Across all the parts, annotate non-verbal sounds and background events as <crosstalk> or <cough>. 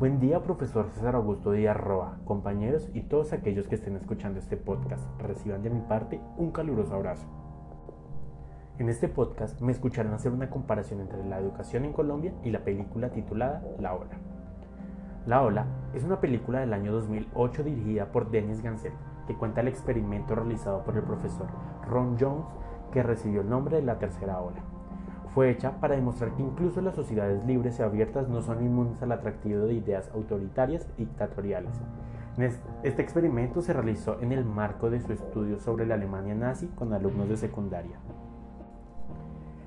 Buen día, profesor César Augusto Díaz Roa, compañeros y todos aquellos que estén escuchando este podcast. Reciban de mi parte un caluroso abrazo. En este podcast me escucharán hacer una comparación entre la educación en Colombia y la película titulada La Ola. La Ola es una película del año 2008 dirigida por Dennis Gansel, que cuenta el experimento realizado por el profesor Ron Jones que recibió el nombre de la tercera ola fue hecha para demostrar que incluso las sociedades libres y abiertas no son inmunes al atractivo de ideas autoritarias y dictatoriales. Este experimento se realizó en el marco de su estudio sobre la Alemania nazi con alumnos de secundaria.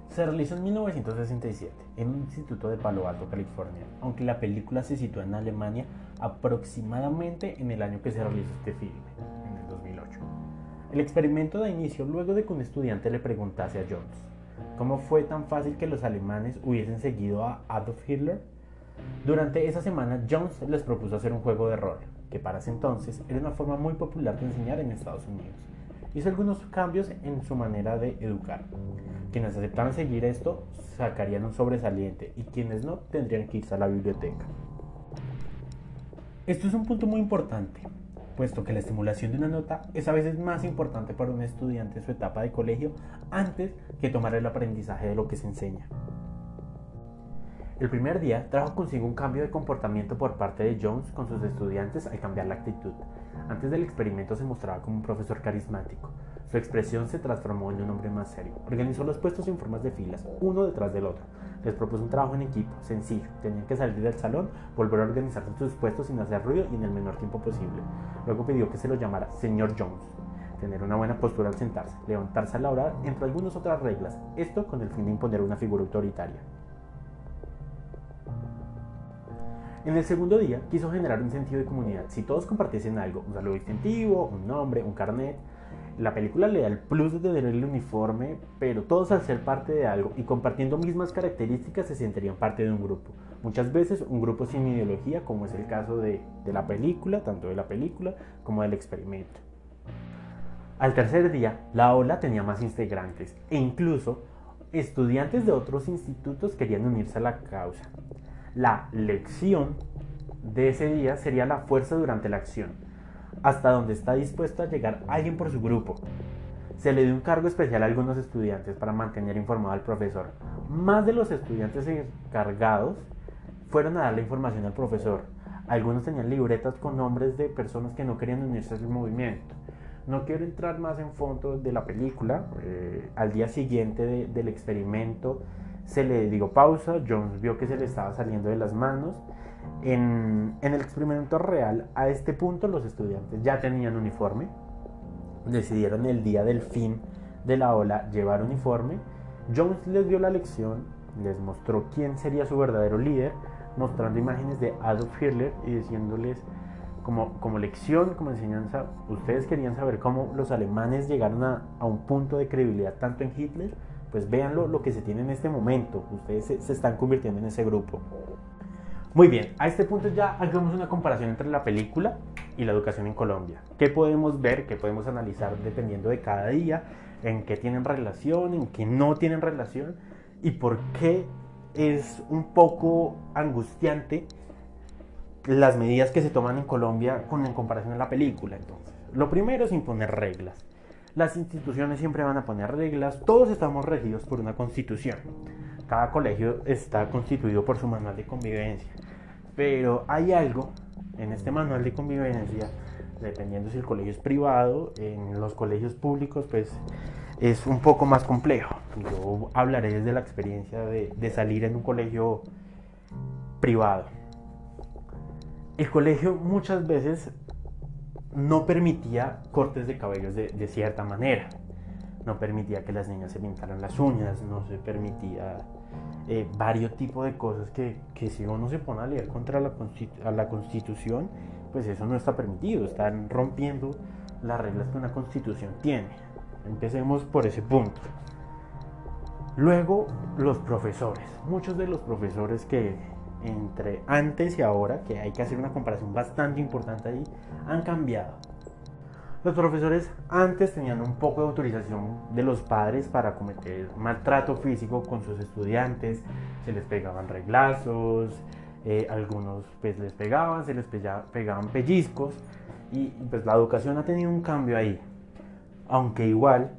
Se realizó en 1967 en un instituto de Palo Alto, California, aunque la película se sitúa en Alemania aproximadamente en el año que se realizó este filme, en el 2008. El experimento da inicio luego de que un estudiante le preguntase a Jones, ¿Cómo fue tan fácil que los alemanes hubiesen seguido a Adolf Hitler? Durante esa semana, Jones les propuso hacer un juego de rol, que para ese entonces era una forma muy popular de enseñar en Estados Unidos. Hizo algunos cambios en su manera de educar. Quienes aceptaran seguir esto sacarían un sobresaliente y quienes no tendrían que irse a la biblioteca. Esto es un punto muy importante, puesto que la estimulación de una nota es a veces más importante para un estudiante en su etapa de colegio antes que tomar el aprendizaje de lo que se enseña. El primer día trajo consigo un cambio de comportamiento por parte de Jones con sus estudiantes al cambiar la actitud. Antes del experimento se mostraba como un profesor carismático. Su expresión se transformó en un hombre más serio. Organizó los puestos en formas de filas, uno detrás del otro. Les propuso un trabajo en equipo, sencillo. Tenían que salir del salón, volver a organizarse sus puestos sin hacer ruido y en el menor tiempo posible. Luego pidió que se lo llamara señor Jones. Tener una buena postura al sentarse, levantarse a la hora, entre algunas otras reglas. Esto con el fin de imponer una figura autoritaria. En el segundo día quiso generar un sentido de comunidad. Si todos compartiesen algo, un saludo distintivo, un nombre, un carnet, la película le da el plus de tener el uniforme, pero todos al ser parte de algo y compartiendo mismas características se sentirían parte de un grupo. Muchas veces un grupo sin ideología, como es el caso de, de la película, tanto de la película como del experimento. Al tercer día, la ola tenía más integrantes e incluso estudiantes de otros institutos querían unirse a la causa. La lección de ese día sería la fuerza durante la acción, hasta donde está dispuesto a llegar alguien por su grupo. Se le dio un cargo especial a algunos estudiantes para mantener informado al profesor. Más de los estudiantes encargados fueron a dar la información al profesor. Algunos tenían libretas con nombres de personas que no querían unirse al movimiento. No quiero entrar más en fondo de la película. Eh, al día siguiente del experimento, se le dio pausa, Jones vio que se le estaba saliendo de las manos. En, el experimento real, a este punto los estudiantes ya tenían uniforme, decidieron el día del fin de la ola llevar uniforme. Jones les dio la lección, les mostró quién sería su verdadero líder, mostrando imágenes de Adolf Hitler y diciéndoles como, como lección, como enseñanza, ustedes querían saber cómo los alemanes llegaron a, a un punto de credibilidad tanto en Hitler pues véanlo lo que se tiene en este momento. Ustedes se, están convirtiendo en ese grupo. Muy bien, a este punto ya hagamos una comparación entre la película y la educación en Colombia. ¿Qué podemos ver, qué podemos analizar dependiendo de cada día? ¿En qué tienen relación, en qué no tienen relación? ¿Y por qué es un poco angustiante las medidas que se toman en Colombia con en comparación a la película? Entonces, lo primero es imponer reglas. Las instituciones siempre van a poner reglas, todos estamos regidos por una constitución. Cada colegio está constituido por su manual de convivencia. Pero hay algo en este manual de convivencia, dependiendo si el colegio es privado, en los colegios públicos pues es un poco más complejo. Yo hablaré desde la experiencia de, salir en un colegio privado. El colegio muchas veces no permitía cortes de cabellos de, cierta manera. No permitía que las niñas se pintaran las uñas, no se permitía eh, varios tipos de cosas que, si uno se pone a leer contra la, la constitución, pues eso no está permitido, están rompiendo las reglas que una constitución tiene. Empecemos por ese punto. Luego, los profesores. Muchos de los profesores que entre antes y ahora, que hay que hacer una comparación bastante importante ahí, han cambiado. Los profesores antes tenían un poco de autorización de los padres para cometer maltrato físico con sus estudiantes, se les pegaban reglazos, eh, algunos pues les pegaban, se les pegaban pellizcos y pues la educación ha tenido un cambio ahí. Aunque igual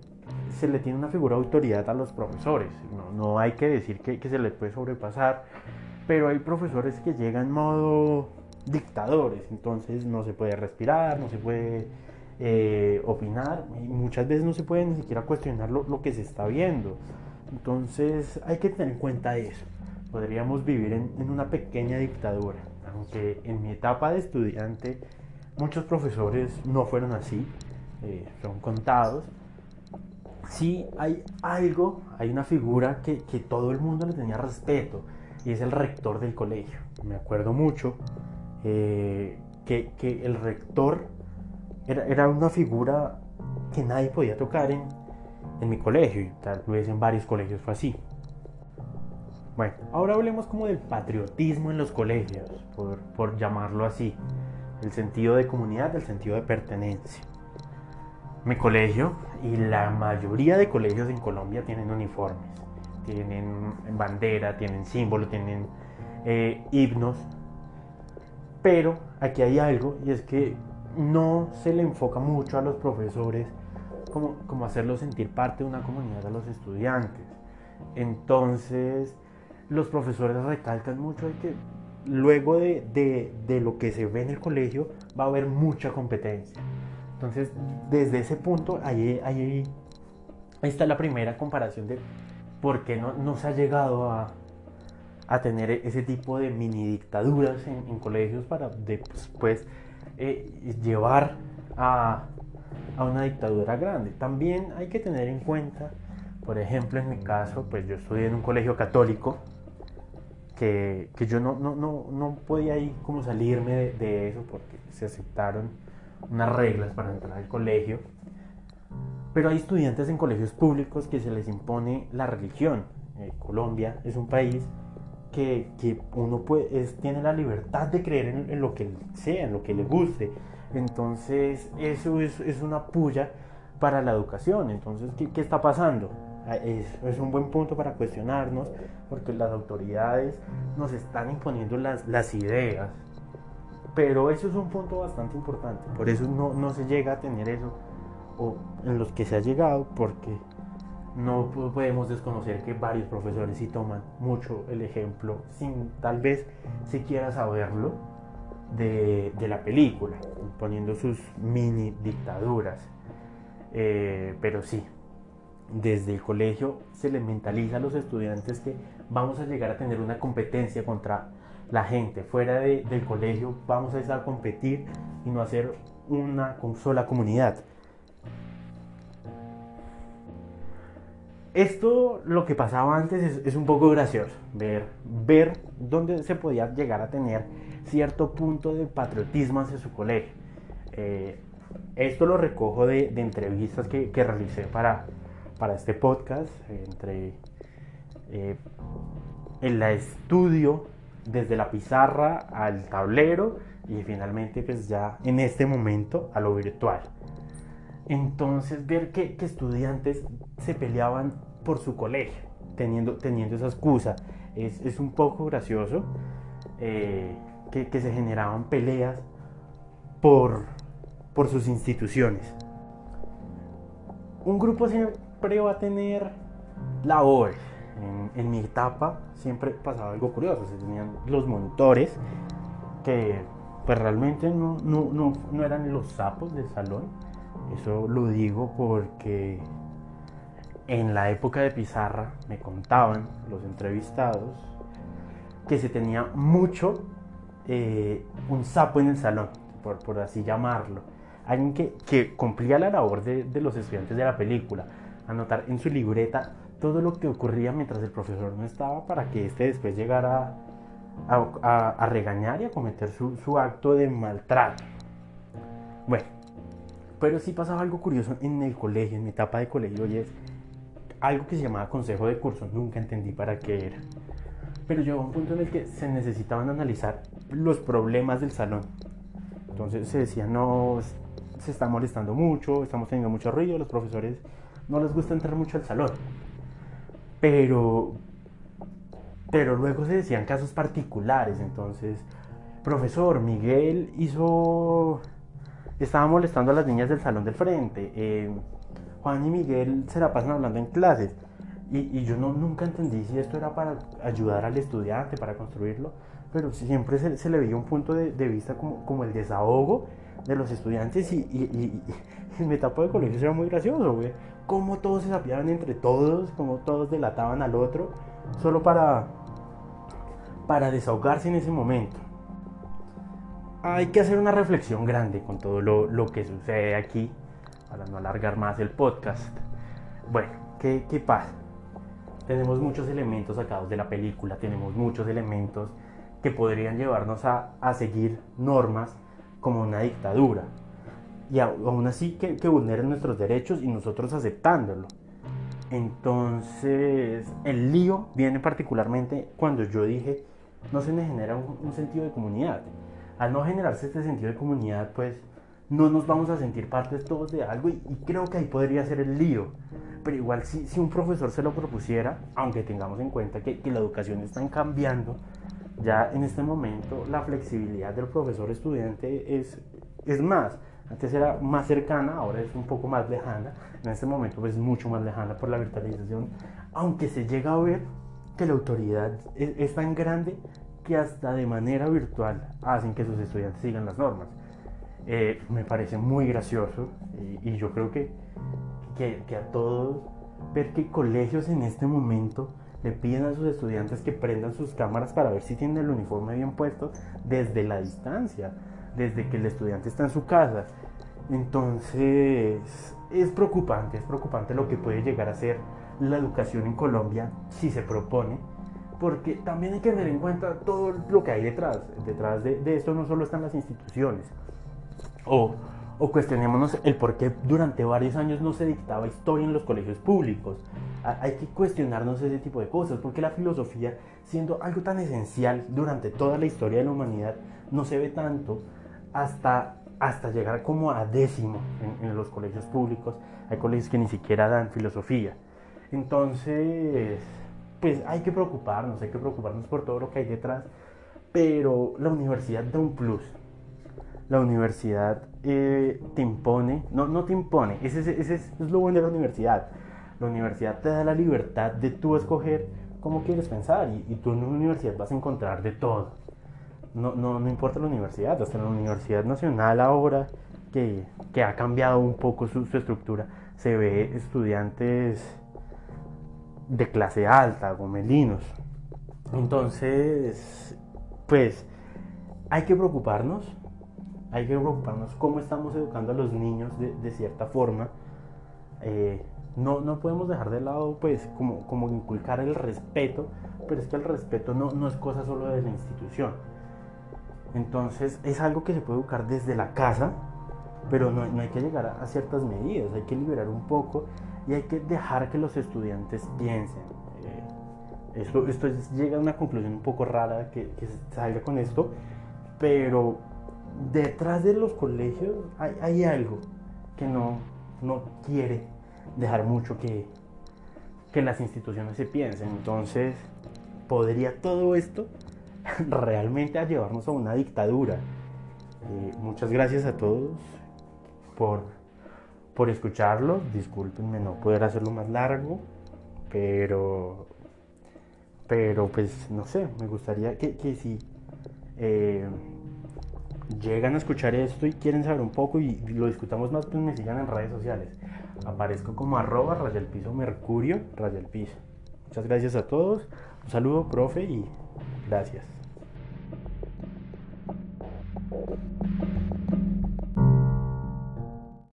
se le tiene una figura de autoridad a los profesores. No, hay que decir que, se les puede sobrepasar, pero hay profesores que llegan modo dictadores, entonces no se puede respirar, no se puede eh, opinar y muchas veces no se puede ni siquiera cuestionar lo, que se está viendo. Entonces hay que tener en cuenta eso. Podríamos vivir en, en una pequeña dictadura, aunque en mi etapa de estudiante muchos profesores no fueron así, eh, son contados. Sí hay algo, hay una figura que, que todo el mundo le tenía respeto y es el rector del colegio. Me acuerdo mucho eh, que, que, el rector era, era, una figura que nadie podía tocar en, en mi colegio y tal vez en varios colegios fue así. Bueno, ahora hablemos como del patriotismo en los colegios, por, por llamarlo así. El sentido de comunidad, el sentido de pertenencia. Mi colegio y la mayoría de colegios en Colombia tienen uniformes, tienen bandera, tienen símbolo, tienen eh, himnos. Pero aquí hay algo y es que no se le enfoca mucho a los profesores como, como hacerlos sentir parte de una comunidad a los estudiantes. Entonces, los profesores recalcan mucho de que luego de, de, de, lo que se ve en el colegio va a haber mucha competencia. Entonces, desde ese punto, ahí, ahí, está la primera comparación de por qué no, no se ha llegado a, a, tener ese tipo de mini dictaduras en, en colegios para después eh, llevar a, a una dictadura grande. También hay que tener en cuenta, por ejemplo, en mi caso, pues yo estudié en un colegio católico, que, que yo no, no, no, no, podía ir como salirme de, eso porque se aceptaron unas reglas para entrar al colegio. Pero hay estudiantes en colegios públicos que se les impone la religión. Eh, Colombia es un país que, que uno puede, es, tiene la libertad de creer en, en, lo que sea, en lo que le guste. Entonces, eso es, es una puya para la educación. Entonces, ¿qué, qué está pasando? Ah, es, es, un buen punto para cuestionarnos porque las autoridades nos están imponiendo las, las ideas. Pero eso es un punto bastante importante. Por eso no, no se llega a tener eso o en los que se ha llegado porque no podemos desconocer que varios profesores sí toman mucho el ejemplo sin tal vez siquiera saberlo de, de la película, poniendo sus mini dictaduras. Eh, pero sí, desde el colegio se les mentaliza a los estudiantes que vamos a llegar a tener una competencia contra la gente. Fuera de, del colegio vamos a estar a competir y no hacer una sola comunidad. Esto, lo que pasaba antes, es, es, un poco gracioso. Ver, ver dónde se podía llegar a tener cierto punto de patriotismo hacia su colegio. Eh, esto lo recojo de, entrevistas que, que realicé para, para este podcast, entre eh, el estudio desde la pizarra al tablero y finalmente pues ya en este momento a lo virtual. Entonces ver que, que estudiantes se peleaban por su colegio, teniendo, teniendo esa excusa, es, es un poco gracioso eh, que, que, se generaban peleas por, por sus instituciones. Un grupo siempre va a tener labores. En, en, mi etapa siempre pasaba algo curioso. Se tenían los monitores que pues realmente no, no, no, no eran los sapos del salón. Eso lo digo porque en la época de pizarra me contaban los entrevistados que se tenía mucho eh, un sapo en el salón, por, por así llamarlo. Alguien que, que cumplía la labor de, de los estudiantes de la película anotar en su libreta todo lo que ocurría mientras el profesor no estaba para que éste después llegara a, regañar y a cometer su, su, acto de maltrato. Bueno, pero sí pasaba algo curioso en el colegio, en mi etapa de colegio, y es algo que se llamaba consejo de curso. Nunca entendí para qué era. Pero llegó un punto en el que se necesitaban analizar los problemas del salón. Entonces se decía, no, se está molestando mucho, estamos teniendo mucho ruido, los profesores no les gusta entrar mucho al salón. Pero pero luego se decían casos particulares, entonces, profesor, Miguel hizo, estaba molestando a las niñas del salón del frente, eh, Juan y Miguel se la pasan hablando en clases, y, yo no, nunca entendí si esto era para ayudar al estudiante, para construirlo, pero siempre se, le veía un punto de, vista como, el desahogo de los estudiantes y, y, en mi etapa de colegio era muy gracioso, güey. Cómo todos se sapiaban entre todos, cómo todos delataban al otro, solo para, para desahogarse en ese momento. Hay que hacer una reflexión grande con todo lo, lo que sucede aquí, para no alargar más el podcast. Bueno, ¿qué, qué pasa? tenemos muchos elementos sacados de la película, tenemos muchos elementos que podrían llevarnos a, a seguir normas como una dictadura. Y aún así que, que vulneren nuestros derechos y nosotros aceptándolo. Entonces, el lío viene particularmente cuando yo dije, no se me genera un, sentido de comunidad. Al no generarse este sentido de comunidad, pues no nos vamos a sentir partes todos de algo y, y creo que ahí podría ser el lío pero igual si, si un profesor se lo propusiera, aunque tengamos en cuenta que, que la educación está cambiando, ya en este momento la flexibilidad del profesor estudiante es, es más. Antes era más cercana, ahora es un poco más lejana. En este momento es mucho más lejana por la virtualización. Aunque se llega a ver que la autoridad es, tan grande que hasta de manera virtual hacen que sus estudiantes sigan las normas. Eh, me parece muy gracioso y, y yo creo que que, a todos, ver que colegios en este momento le piden a sus estudiantes que prendan sus cámaras para ver si tienen el uniforme bien puesto desde la distancia, desde que el estudiante está en su casa. Entonces, es preocupante, es preocupante lo que puede llegar a ser la educación en Colombia si se propone, porque también hay que tener en cuenta todo lo que hay detrás. Detrás de, de esto no solo están las instituciones, o o cuestionémonos el por qué durante varios años no se dictaba historia en los colegios públicos. Hay que cuestionarnos ese tipo de cosas, porque la filosofía, siendo algo tan esencial durante toda la historia de la humanidad, no se ve tanto hasta, hasta llegar como a décimo en, en los colegios públicos. Hay colegios que ni siquiera dan filosofía. Entonces, pues hay que preocuparnos, hay que preocuparnos por todo lo que hay detrás, pero la universidad da un plus la universidad eh, te impone, no, no te impone, ese, ese, es lo bueno de la universidad. La universidad te da la libertad de tú escoger cómo quieres pensar y, y tú en una universidad vas a encontrar de todo. No, no, no importa la universidad, hasta la Universidad Nacional ahora que, que ha cambiado un poco su, su estructura, se ve estudiantes de clase alta, gomelinos. Entonces, pues hay que preocuparnos hay que preocuparnos cómo estamos educando a los niños de, cierta forma. Eh, no, no podemos dejar de lado, pues, como, como inculcar el respeto, pero es que el respeto no, no es cosa solo de la institución. Entonces, es algo que se puede educar desde la casa, pero no, no hay que llegar a, ciertas medidas, hay que liberar un poco y hay que dejar que los estudiantes piensen. Eh, esto, esto llega a una conclusión un poco rara que, que salga con esto, pero detrás de los colegios hay, algo que no, no, quiere dejar mucho que, que las instituciones se piensen. Entonces, ¿podría todo esto <laughs> realmente llevarnos a una dictadura? Eh, muchas gracias a todos por, por escucharlo. Discúlpenme no poder hacerlo más largo, pero, pero pues no sé, me gustaría que, que si... Eh, llegan a escuchar esto y quieren saber un poco y lo discutamos más, pues me sigan en redes sociales. Aparezco como arroba raya piso mercurio raya piso. Muchas gracias a todos. Un saludo, profe, y gracias.